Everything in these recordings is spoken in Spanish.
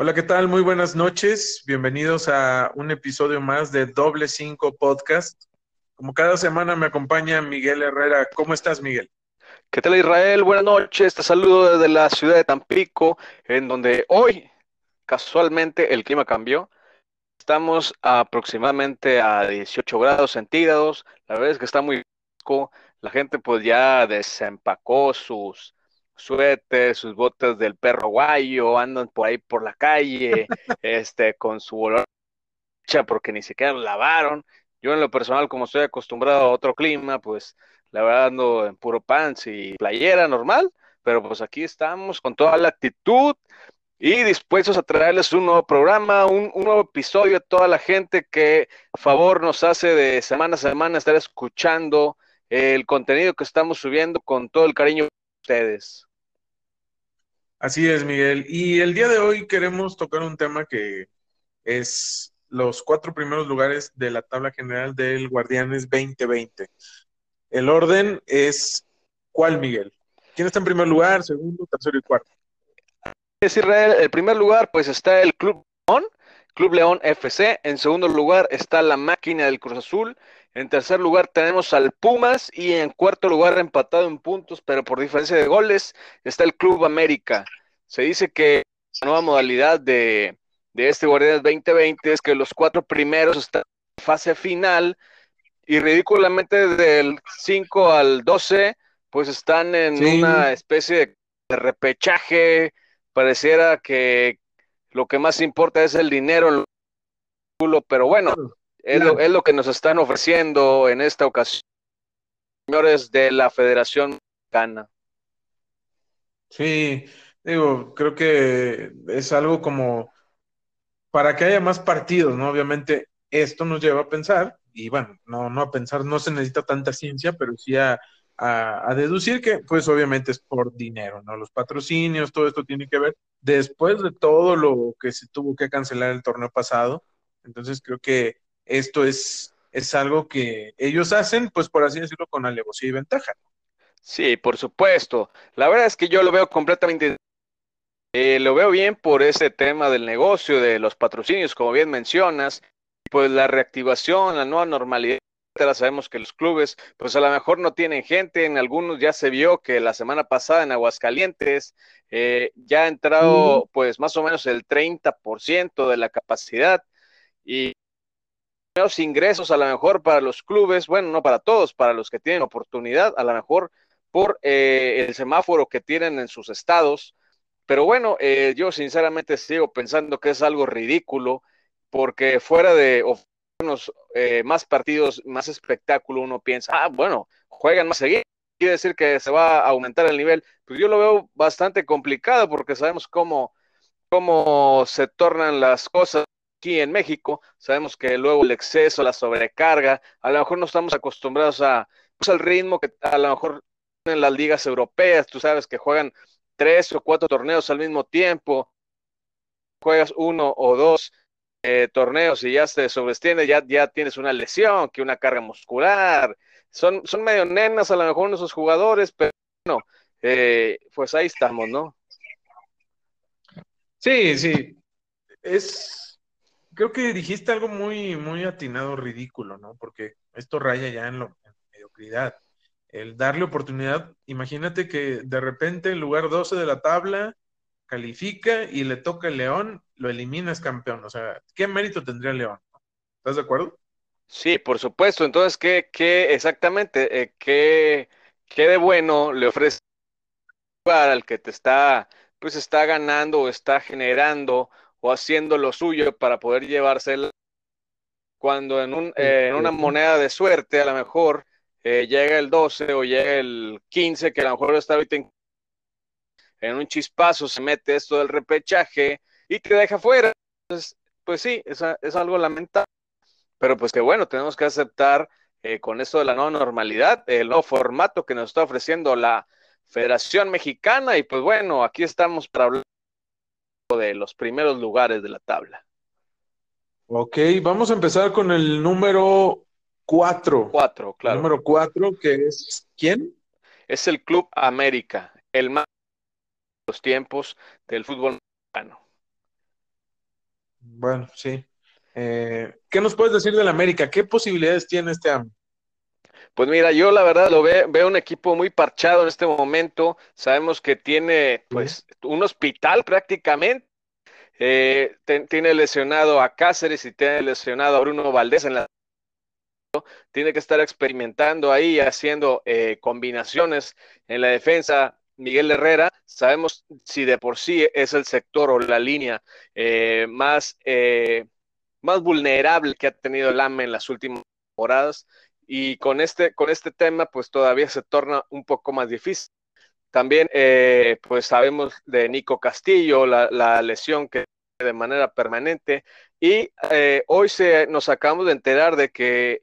Hola, ¿qué tal? Muy buenas noches. Bienvenidos a un episodio más de Doble Cinco Podcast. Como cada semana me acompaña Miguel Herrera. ¿Cómo estás, Miguel? ¿Qué tal, Israel? Buenas noches. Te saludo desde la ciudad de Tampico, en donde hoy, casualmente, el clima cambió. Estamos aproximadamente a 18 grados centígrados. La verdad es que está muy. La gente pues ya desempacó sus suéteres, sus botas del perro guayo, andan por ahí por la calle, este, con su olor porque ni siquiera lo lavaron. Yo en lo personal, como estoy acostumbrado a otro clima, pues la verdad ando en puro pants y playera normal, pero pues aquí estamos con toda la actitud y dispuestos a traerles un nuevo programa, un, un, nuevo episodio a toda la gente que favor nos hace de semana a semana estar escuchando el contenido que estamos subiendo con todo el cariño de ustedes. Así es, Miguel. Y el día de hoy queremos tocar un tema que es los cuatro primeros lugares de la tabla general del Guardianes 2020. El orden es ¿cuál, Miguel? ¿Quién está en primer lugar, segundo, tercero y cuarto? Es Israel, el primer lugar pues está el Club León, Club León FC, en segundo lugar está la máquina del Cruz Azul, en tercer lugar tenemos al Pumas. Y en cuarto lugar empatado en puntos, pero por diferencia de goles, está el Club América. Se dice que la nueva modalidad de, de este Guardianes 2020 es que los cuatro primeros están en fase final. Y ridículamente del 5 al 12 pues están en sí. una especie de repechaje, pareciera que lo que más importa es el dinero, pero bueno, es lo, es lo que nos están ofreciendo en esta ocasión, señores de la Federación Mexicana. Sí, digo, creo que es algo como para que haya más partidos, ¿no? Obviamente esto nos lleva a pensar, y bueno, no, no a pensar, no se necesita tanta ciencia, pero sí a, a, deducir que, pues obviamente es por dinero, ¿no? Los patrocinios, todo esto tiene que ver después de todo lo que se tuvo que cancelar el torneo pasado. Entonces creo que esto es, es algo que ellos hacen, pues por así decirlo, con alevosía y ventaja. Sí, por supuesto. La verdad es que yo lo veo completamente, eh, lo veo bien por ese tema del negocio, de los patrocinios, como bien mencionas, pues la reactivación, la nueva normalidad. Sabemos que los clubes, pues a lo mejor no tienen gente, en algunos ya se vio que la semana pasada en Aguascalientes eh, ya ha entrado pues más o menos el 30% de la capacidad y menos ingresos a lo mejor para los clubes, bueno, no para todos, para los que tienen oportunidad, a lo mejor por eh, el semáforo que tienen en sus estados. Pero bueno, eh, yo sinceramente sigo pensando que es algo ridículo, porque fuera de unos eh, más partidos, más espectáculo, uno piensa, ah, bueno, juegan más seguido, quiere decir que se va a aumentar el nivel. Pues yo lo veo bastante complicado porque sabemos cómo, cómo se tornan las cosas aquí en México, sabemos que luego el exceso, la sobrecarga, a lo mejor no estamos acostumbrados a, pues, al ritmo que a lo mejor en las ligas europeas, tú sabes que juegan tres o cuatro torneos al mismo tiempo, juegas uno o dos eh, torneos y ya se sobreestiende, ya, ya tienes una lesión, que una carga muscular, son, son medio nenas a lo mejor esos jugadores, pero bueno, eh, pues ahí estamos, ¿no? Sí, sí, es creo que dijiste algo muy, muy atinado, ridículo, ¿no? Porque esto raya ya en, lo, en mediocridad. El darle oportunidad, imagínate que de repente en lugar 12 de la tabla califica y le toca el León, lo eliminas campeón. O sea, ¿qué mérito tendría el León? ¿Estás de acuerdo? Sí, por supuesto. Entonces, ¿qué, qué exactamente, eh, qué, qué de bueno le ofrece al que te está, pues está ganando o está generando o haciendo lo suyo para poder llevársela. Cuando en, un, eh, en una moneda de suerte, a lo mejor eh, llega el 12 o llega el 15, que a lo mejor está ahorita en, en un chispazo, se mete esto del repechaje y te deja fuera. Entonces, pues sí, es, es algo lamentable. Pero pues que bueno, tenemos que aceptar eh, con esto de la nueva normalidad, el nuevo formato que nos está ofreciendo la Federación Mexicana. Y pues bueno, aquí estamos para hablar de los primeros lugares de la tabla. Ok, vamos a empezar con el número cuatro. Cuatro, claro. El número cuatro, que es ¿quién? Es el Club América, el más de los tiempos del fútbol mexicano. Bueno, sí. Eh, ¿Qué nos puedes decir del América? ¿Qué posibilidades tiene este año? Pues mira, yo la verdad lo veo, veo un equipo muy parchado en este momento. Sabemos que tiene pues un hospital prácticamente. Eh, tiene lesionado a Cáceres y tiene lesionado a Bruno Valdés en la tiene que estar experimentando ahí, haciendo eh, combinaciones en la defensa. Miguel Herrera, sabemos si de por sí es el sector o la línea eh, más, más vulnerable que ha tenido el AME en las últimas temporadas y con este, con este tema pues todavía se torna un poco más difícil. También eh, pues sabemos de Nico Castillo, la, lesión que de manera permanente y eh, hoy se, nos acabamos de enterar de que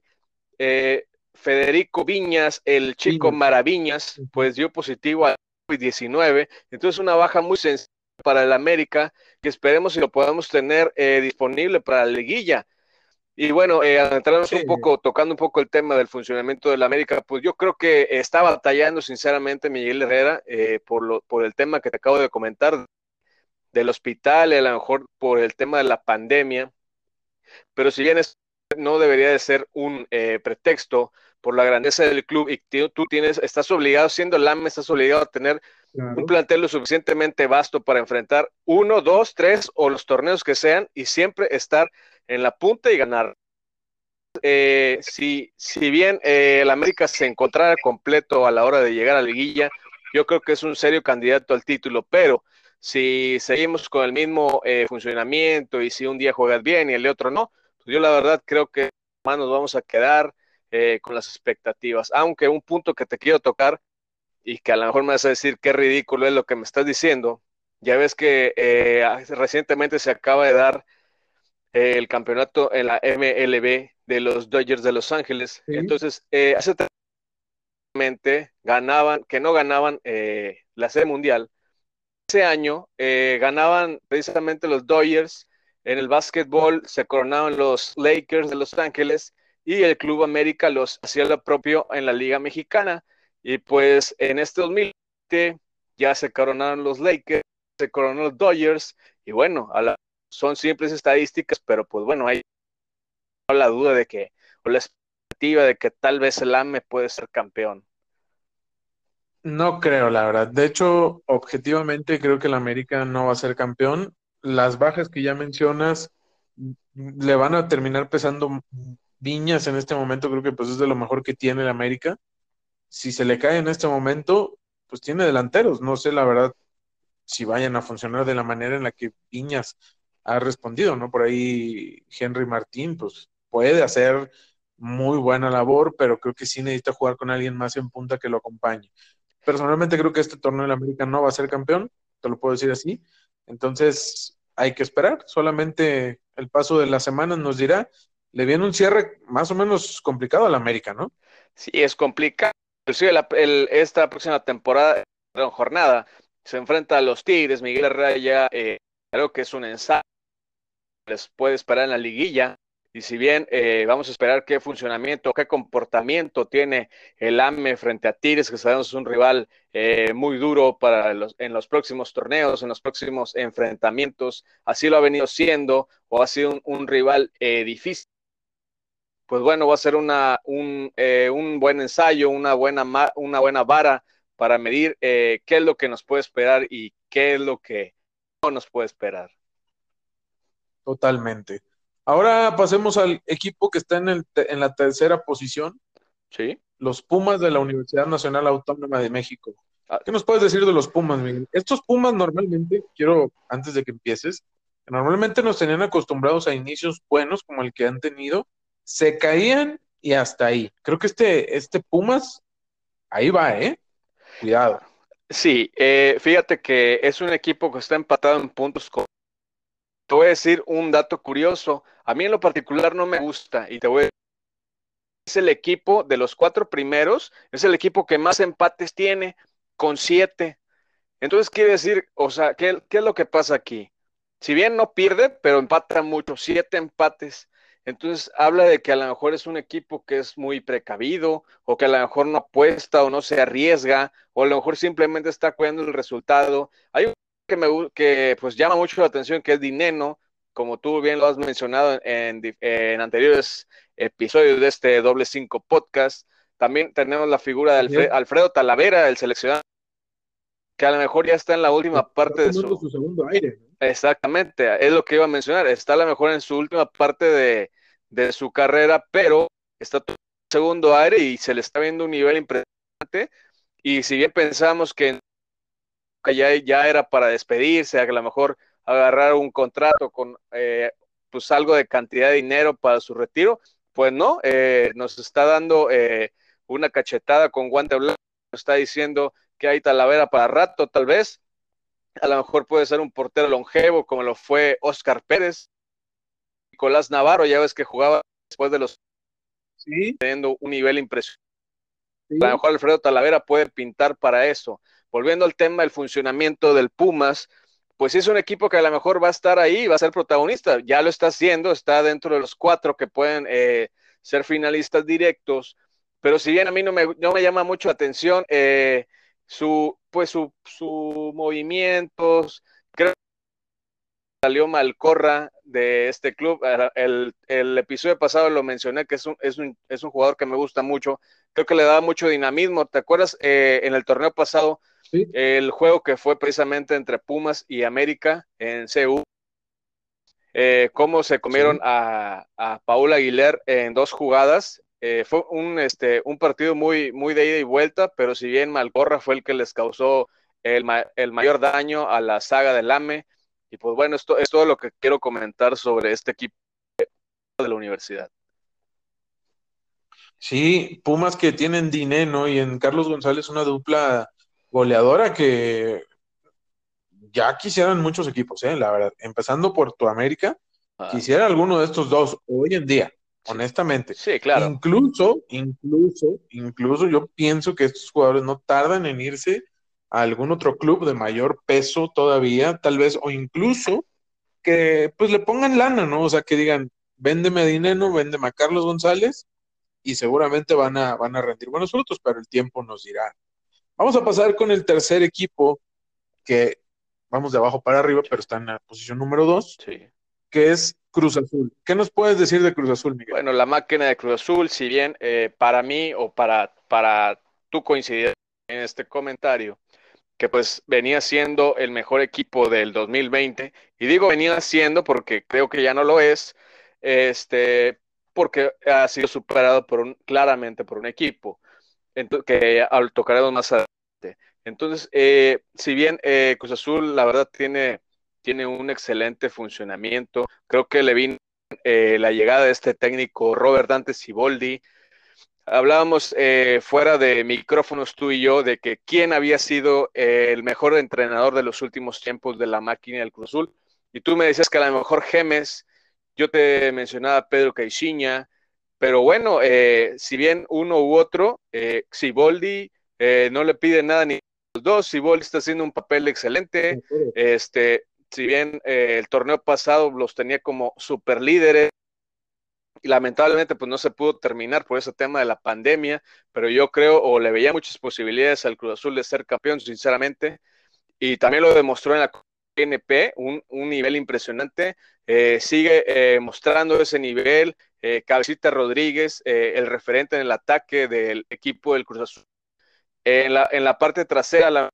eh, Federico Viñas, el chico Maraviñas, pues dio positivo a COVID-19, entonces una baja muy sencilla para el América que esperemos si lo podamos tener disponible para la liguilla. Y bueno, eh, un poco, tocando un poco el tema del funcionamiento de la América, pues yo creo que está batallando sinceramente Miguel Herrera eh, por, lo, por el tema que te acabo de comentar del hospital a lo mejor por el tema de la pandemia, pero si bien es, no debería de ser un eh, pretexto por la grandeza del club y tú tienes, estás obligado, siendo el AME, estás obligado a tener un plantel lo suficientemente vasto para enfrentar uno, dos, tres o los torneos que sean y siempre estar en la punta y ganar. Eh, si, si bien eh, el América se encontrara completo a la hora de llegar a la liguilla, yo creo que es un serio candidato al título, pero si seguimos con el mismo eh, funcionamiento y si un día juegas bien y el otro no, pues yo la verdad creo que más nos vamos a quedar con las expectativas. Aunque un punto que te quiero tocar y que a lo mejor me vas a decir qué ridículo es lo que me estás diciendo, ya ves que recientemente se acaba de dar el campeonato en la MLB de los Dodgers de Los Ángeles. Entonces, eh, hace ganaban, que no ganaban eh, la serie mundial. Ese año eh, ganaban precisamente los Dodgers. En el básquetbol se coronaban los Lakers de Los Ángeles y el Club América los hacía lo propio en la Liga Mexicana. Y pues en este 2020 ya se coronaron los Lakers, se coronaron los Dodgers y bueno, a son simples estadísticas, pero pues bueno, hay la duda de que, o la expectativa de que tal vez el AME puede ser campeón. No creo, la verdad. De hecho, objetivamente creo que el América no va a ser campeón. Las bajas que ya mencionas le van a terminar pesando Viñas en este momento, creo que pues es de lo mejor que tiene el América. Si se le cae en este momento, pues tiene delanteros. No sé la verdad si vayan a funcionar de la manera en la que Viñas ha respondido, ¿no? Por ahí Henry Martín, pues puede hacer muy buena labor, pero creo que sí necesita jugar con alguien más en punta que lo acompañe. Personalmente creo que este torneo de la América no va a ser campeón, te lo puedo decir así. Entonces hay que esperar, solamente el paso de las semanas nos dirá. Le viene un cierre más o menos complicado a la América, ¿no? Sí, es complicado. Inclusive esta próxima temporada, perdón, jornada, se enfrenta a los Tigres, Miguel Herrera eh, creo que es un ensayo les puede esperar en la liguilla. Y si bien eh, vamos a esperar qué funcionamiento, qué comportamiento tiene el AME frente a Tigres, que sabemos es un rival eh, muy duro para los, en los próximos torneos, en los próximos enfrentamientos, así lo ha venido siendo, o ha sido un, rival eh, difícil. Pues bueno, va a ser una, un, un, buen ensayo, una buena, una buena vara para medir qué es lo que nos puede esperar y qué es lo que no nos puede esperar. Totalmente. Ahora pasemos al equipo que está en, el, en la tercera posición. Sí. Los Pumas de la Universidad Nacional Autónoma de México. Ah. ¿Qué nos puedes decir de los Pumas, Miguel? Estos Pumas normalmente, quiero, antes de que empieces, normalmente nos tenían acostumbrados a inicios buenos como el que han tenido, se caían y hasta ahí. Creo que este, este Pumas, ahí va, ¿eh? Cuidado. Sí, eh, fíjate que es un equipo que está empatado en puntos con te voy a decir un dato curioso. A mí en lo particular no me gusta y te voy a es el equipo de los cuatro primeros, es el equipo que más empates tiene, con siete. Entonces quiere decir, o sea, ¿qué, qué es lo que pasa aquí? Si bien no pierde, pero empata mucho, siete empates. Entonces habla de que a lo mejor es un equipo que es muy precavido, o que a lo mejor no apuesta o no se arriesga, o a lo mejor simplemente está cuidando el resultado. Hay un que me que pues llama mucho la atención, que es Dineno, como tú bien lo has mencionado en, en anteriores episodios de este doble cinco podcast, también tenemos la figura de Alfredo Talavera, el seleccionado, que a lo mejor ya está en la última parte de su... segundo aire. Exactamente, es lo que iba a mencionar, está a lo mejor en su última parte de, de su carrera, pero está en segundo aire y se le está viendo un nivel impresionante. Y si bien pensamos que ya, ya era para despedirse, a lo mejor agarrar un contrato con eh, pues algo de cantidad de dinero para su retiro, pues no, eh, nos está dando eh, una cachetada con guante blanco, está diciendo que hay Talavera para rato, tal vez. A lo mejor puede ser un portero longevo, como lo fue Oscar Pérez. Nicolás Navarro, ya ves que jugaba después de los. Sí. Teniendo un nivel impresionante. A lo mejor Alfredo Talavera puede pintar para eso. Volviendo al tema del funcionamiento del Pumas, pues es un equipo que a lo mejor va a estar ahí, va a ser protagonista. Ya lo está haciendo, está dentro de los cuatro que pueden eh, ser finalistas directos pero si bien a mí no me, no me llama mucho la atención eh, su, pues su, su movimientos, creo que salió Malcorra de este club. El, el, episodio pasado lo mencioné que es un, es, un, es un jugador que me gusta mucho. Creo que le da mucho dinamismo. ¿Te acuerdas eh, en el torneo pasado? El juego que fue precisamente entre Pumas y América en CU. Eh, cómo se comieron a, a Paul Aguilar en dos jugadas eh, fue un, este, un partido muy, muy de ida y vuelta, pero si bien Malcorra fue el que les causó el, el mayor daño a la saga del AME, y pues bueno, esto es todo lo que quiero comentar sobre este equipo de la universidad. Sí, Pumas que tienen dinero y en Carlos González una dupla goleadora que ya quisieran muchos equipos, ¿eh? la verdad. Empezando por tu América, ah. quisiera alguno de estos dos hoy en día honestamente. Sí, claro. Incluso, incluso, incluso yo pienso que estos jugadores no tardan en irse a algún otro club de mayor peso todavía, tal vez, o incluso que pues le pongan lana, ¿no? O sea, que digan, véndeme dinero, véndeme a Carlos González y seguramente van a, van a rendir buenos frutos, pero el tiempo nos dirá. Vamos a pasar con el tercer equipo que vamos de abajo para arriba, pero está en la posición número dos, sí. que es Cruz Azul. ¿Qué nos puedes decir de Cruz Azul, Miguel? Bueno, la máquina de Cruz Azul, si bien eh, para mí o para, para tú coincidir en este comentario, que pues venía siendo el mejor equipo del 2020, y digo venía siendo porque creo que ya no lo es, este, porque ha sido superado por un, claramente por un equipo, que al tocaremos más adelante. Entonces, eh, si bien eh, Cruz Azul, la verdad, tiene tiene un excelente funcionamiento. Creo que le vino eh, la llegada de este técnico Robert Dante Siboldi. Hablábamos eh, fuera de micrófonos tú y yo de que quién había sido eh, el mejor entrenador de los últimos tiempos de la máquina del Cruz Azul. Y tú me decías que a lo mejor Gemes, yo te mencionaba Pedro Caixinha, pero bueno, si bien uno u otro, Siboldi no le pide nada ni los dos, Siboldi está haciendo un papel excelente, este, si bien eh, el torneo pasado los tenía como super líderes, y lamentablemente pues no se pudo terminar por ese tema de la pandemia, pero yo creo o le veía muchas posibilidades al Cruz Azul de ser campeón, sinceramente, y también lo demostró en la NP, un, nivel impresionante, eh, sigue eh, mostrando ese nivel, Cabecita Rodríguez, el referente en el ataque del equipo del Cruz Azul. En la, en la parte trasera, la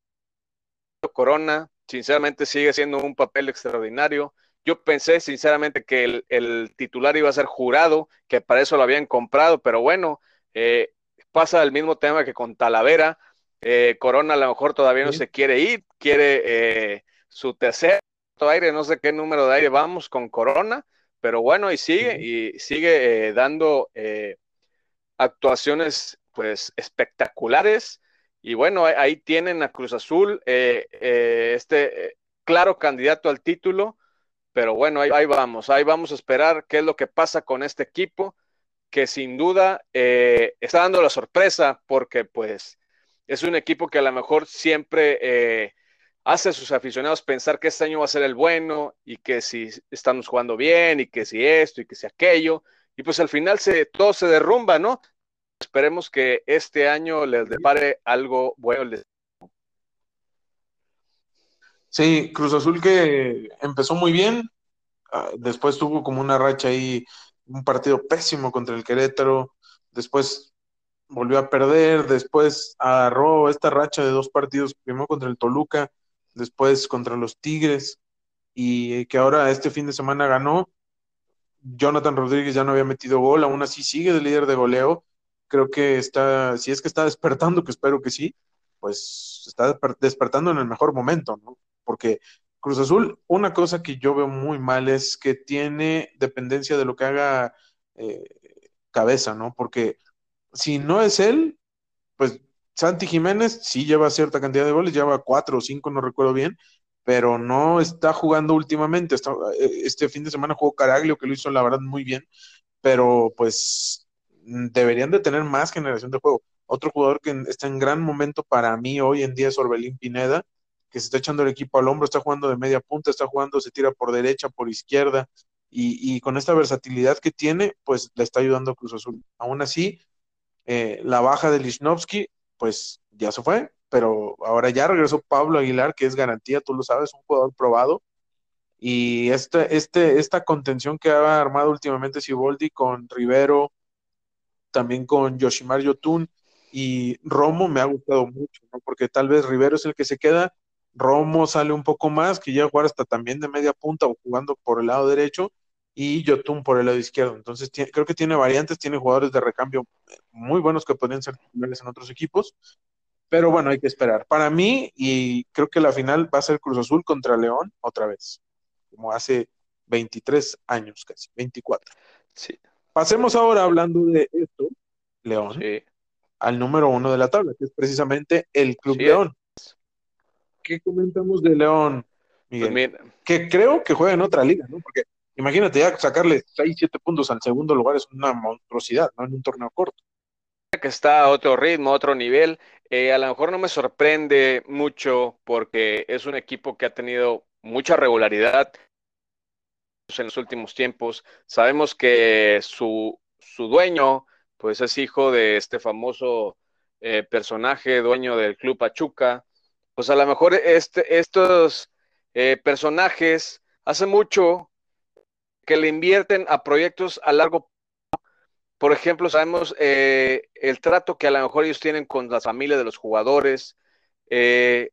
Corona, sinceramente sigue siendo un papel extraordinario. Yo pensé sinceramente que el, titular iba a ser jurado, que para eso lo habían comprado, pero bueno, eh, pasa el mismo tema que con Talavera. Eh, Corona a lo mejor todavía no se quiere ir, quiere eh, su tercer aire, no sé qué número de aire vamos con Corona, pero bueno, y sigue, y sigue dando actuaciones pues espectaculares y bueno, ahí tienen a Cruz Azul, eh, eh, este eh, claro candidato al título, pero bueno, ahí, vamos, ahí vamos a esperar qué es lo que pasa con este equipo, que sin duda está dando la sorpresa porque pues es un equipo que a lo mejor siempre hace a sus aficionados pensar que este año va a ser el bueno y que si estamos jugando bien y que si esto y que si aquello, y pues al final se, todo se derrumba, ¿no? Esperemos que este año les depare algo bueno. Sí, Cruz Azul que empezó muy bien, ah, después tuvo como una racha ahí, un partido pésimo contra el Querétaro, después volvió a perder, después agarró esta racha de dos partidos, primero contra el Toluca, después contra los Tigres, y que ahora este fin de semana ganó. Jonathan Rodríguez ya no había metido gol, aún así sigue de líder de goleo. Creo que está, si es que está despertando, que espero que sí, pues está despertando en el mejor momento, ¿no? Porque Cruz Azul, una cosa que yo veo muy mal es que tiene dependencia de lo que haga eh, cabeza, ¿no? Porque si no es él, pues Santi Jiménez sí lleva cierta cantidad de goles, lleva cuatro o cinco, no recuerdo bien, pero no está jugando últimamente. Eh, este fin de semana jugó Caraglio, que lo hizo la verdad muy bien, pero pues deberían de tener más generación de juego. Otro jugador que está en gran momento para mí hoy en día es Orbelín Pineda, que se está echando el equipo al hombro, está jugando de media punta, está jugando, se tira por derecha, por izquierda, y, con esta versatilidad que tiene, pues le está ayudando a Cruz Azul. Aún así, eh, la baja de Lichnowsky, pues ya se fue, pero ahora ya regresó Pablo Aguilar, que es garantía, tú lo sabes, un jugador probado. Y este, este, esta contención que ha armado últimamente Siboldi con Rivero, también con Yoshimar Yotun y Romo me ha gustado mucho, porque tal vez Rivero es el que se queda, Romo sale un poco más, que llega a jugar hasta también de media punta o jugando por el lado derecho, y Yotun por el lado izquierdo. Entonces creo que tiene variantes, tiene jugadores de recambio muy buenos que podrían ser titulares en otros equipos, pero bueno, hay que esperar. Para mí, y creo que la final va a ser Cruz Azul contra León otra vez, como hace 23 años casi, 24. Sí. Pasemos ahora hablando de esto, León, al número uno de la tabla, que es precisamente el Club León. ¿Qué comentamos de León, Miguel? Pues que creo que juega en otra liga, ¿no? Porque imagínate ya sacarle 6, 7 puntos al segundo lugar es una monstruosidad, ¿no? En un torneo corto. Que está a otro ritmo, a otro nivel. Eh, a lo mejor no me sorprende mucho porque es un equipo que ha tenido mucha regularidad en los últimos tiempos. Sabemos que su, su dueño, pues es hijo de este famoso eh, personaje, dueño del Club Pachuca. Pues a lo mejor este, estos eh, personajes hace mucho que le invierten a proyectos a largo plazo. Por ejemplo, sabemos eh, el trato que a lo mejor ellos tienen con la familia de los jugadores. te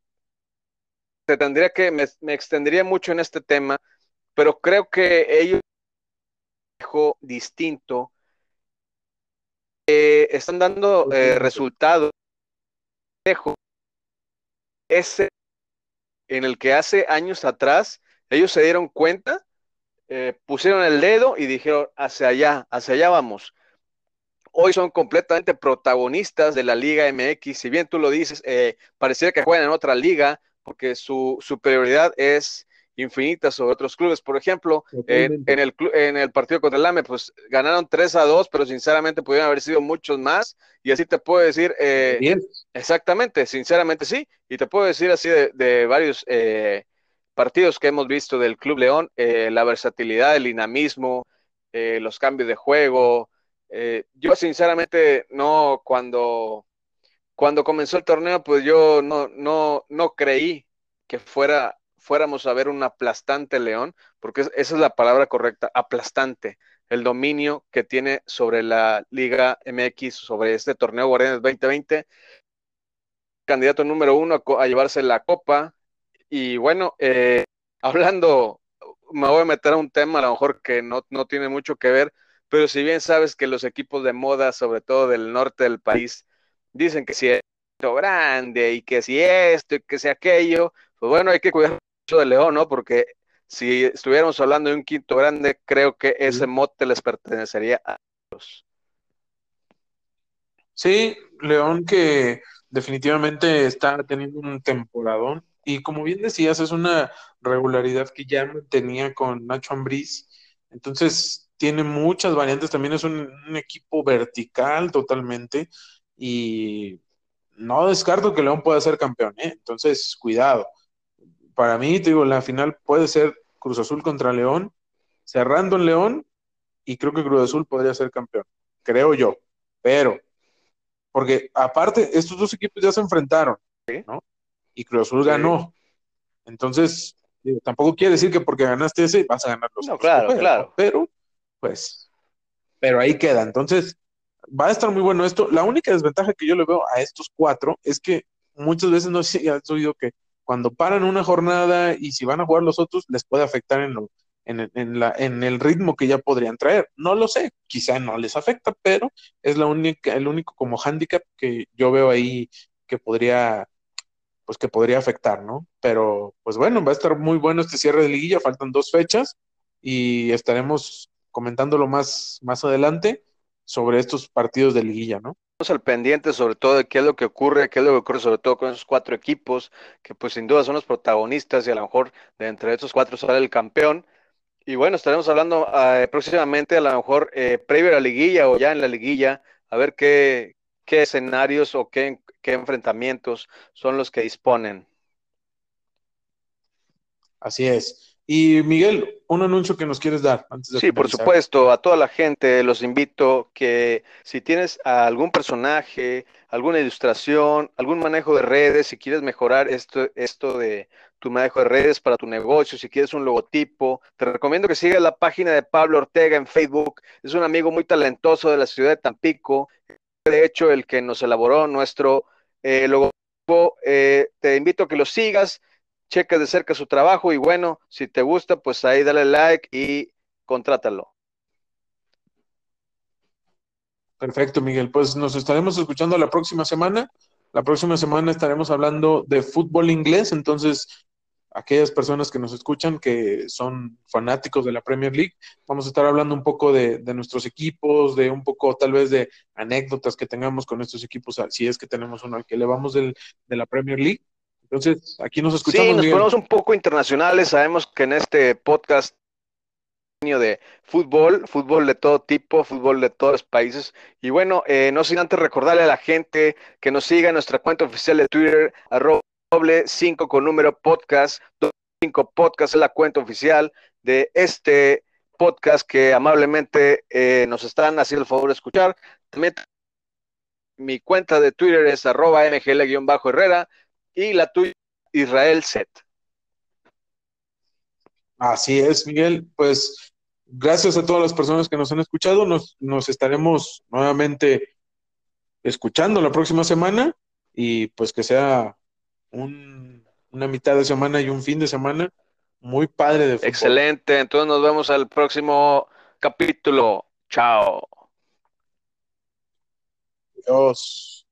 tendría que, me extendería mucho en este tema, pero creo que ellos distinto eh, están dando eh, resultados ese en el que hace años atrás ellos se dieron cuenta, eh, pusieron el dedo y dijeron hacia allá, hacia allá vamos. Hoy son completamente protagonistas de la Liga MX. Si bien tú lo dices, pareciera que juegan en otra liga porque su superioridad es infinitas sobre otros clubes. Por ejemplo, en, el, en el partido contra el AME, pues ganaron 3 a 2, pero sinceramente pudieron haber sido muchos más. Y así te puedo decir, eh, exactamente, sinceramente sí. Y te puedo decir así de, varios eh, partidos que hemos visto del Club León, eh, la versatilidad, el dinamismo, los cambios de juego. yo sinceramente no, cuando, cuando comenzó el torneo, pues yo no, no, no creí que fuera fuéramos a ver un aplastante León, porque esa es la palabra correcta, aplastante, el dominio que tiene sobre la Liga MX, sobre este torneo Guardianes 2020, candidato número uno a, llevarse la copa. Y bueno, eh, hablando, me voy a meter a un tema a lo mejor que no, no tiene mucho que ver, pero si bien sabes que los equipos de moda, sobre todo del norte del país, dicen que si es grande y que si esto y que si aquello, pues bueno, hay que cuidar de León, ¿no? Porque si estuviéramos hablando de un quinto grande, creo que ese mote les pertenecería a ellos. Sí, León que definitivamente está teniendo un temporadón y como bien decías, es una regularidad que ya tenía con Nacho Ambriz, entonces tiene muchas variantes, también es un, un equipo vertical totalmente y no descarto que León pueda ser campeón, ¿eh? entonces cuidado para mí, te digo, la final puede ser Cruz Azul contra León, cerrando en León, y creo que Cruz Azul podría ser campeón, creo yo. Pero, porque aparte, estos dos equipos ya se enfrentaron, ¿no? Y Cruz Azul ganó. Entonces, tampoco quiere decir que porque ganaste ese vas a ganar los No, claro, claro. Pero, pues, pero ahí queda. Entonces, va a estar muy bueno esto. La única desventaja que yo le veo a estos cuatro es que muchas veces no sé si has oído que cuando paran una jornada y si van a jugar los otros, les puede afectar en, lo, en, la, en el ritmo que ya podrían traer. No lo sé, quizá no les afecta, pero es la única, el único como handicap que yo veo ahí que podría pues que podría afectar, ¿no? Pero pues bueno, va a estar muy bueno este cierre de liguilla, faltan dos fechas y estaremos comentándolo más, más adelante sobre estos partidos de liguilla, ¿no? Al pendiente sobre todo de qué es lo que ocurre, qué es lo que ocurre sobre todo con esos cuatro equipos, que pues sin duda son los protagonistas y a lo mejor de entre estos cuatro sale el campeón. Y bueno, estaremos hablando eh, próximamente a lo mejor eh, previo a la liguilla o ya en la liguilla, a ver qué, qué escenarios o qué, qué enfrentamientos son los que disponen. Así es. Y Miguel, un anuncio que nos quieres dar antes de Sí, por supuesto, a toda la gente los invito que si tienes algún personaje, alguna ilustración, algún manejo de redes, si quieres mejorar esto, esto de tu manejo de redes para tu negocio, si quieres un logotipo, te recomiendo que sigas la página de Pablo Ortega en Facebook. Es un amigo muy talentoso de la ciudad de Tampico. De hecho, el que nos elaboró nuestro eh, logotipo, eh, te invito a que lo sigas cheques de cerca su trabajo y bueno, si te gusta, pues ahí dale like y contrátalo. Perfecto, Miguel. Pues nos estaremos escuchando la próxima semana. La próxima semana estaremos hablando de fútbol inglés, entonces aquellas personas que nos escuchan que son fanáticos de la Premier League, vamos a estar hablando un poco de, nuestros equipos, de un poco tal vez de anécdotas que tengamos con estos equipos, si es que tenemos uno al que le vamos de la Premier League. Entonces, aquí nos escuchamos. Sí, nos ponemos un poco internacionales. Sabemos que en este podcast de fútbol, fútbol de todo tipo, fútbol de todos los países. Y bueno, eh, no sin antes recordarle a la gente que nos siga en nuestra cuenta oficial de Twitter, arroba doble 5 con número podcast, 5 podcast es la cuenta oficial de este podcast que amablemente eh, nos están haciendo el favor de escuchar. También mi cuenta de Twitter es arroba mgl-herrera y la tuya, Israel Set. Así es, Miguel. Pues gracias a todas las personas que nos han escuchado. Nos, nos estaremos nuevamente escuchando la próxima semana y pues que sea un, una mitad de semana y un fin de semana muy padre de fútbol. Excelente. Entonces nos vemos al próximo capítulo. Chao. Adiós.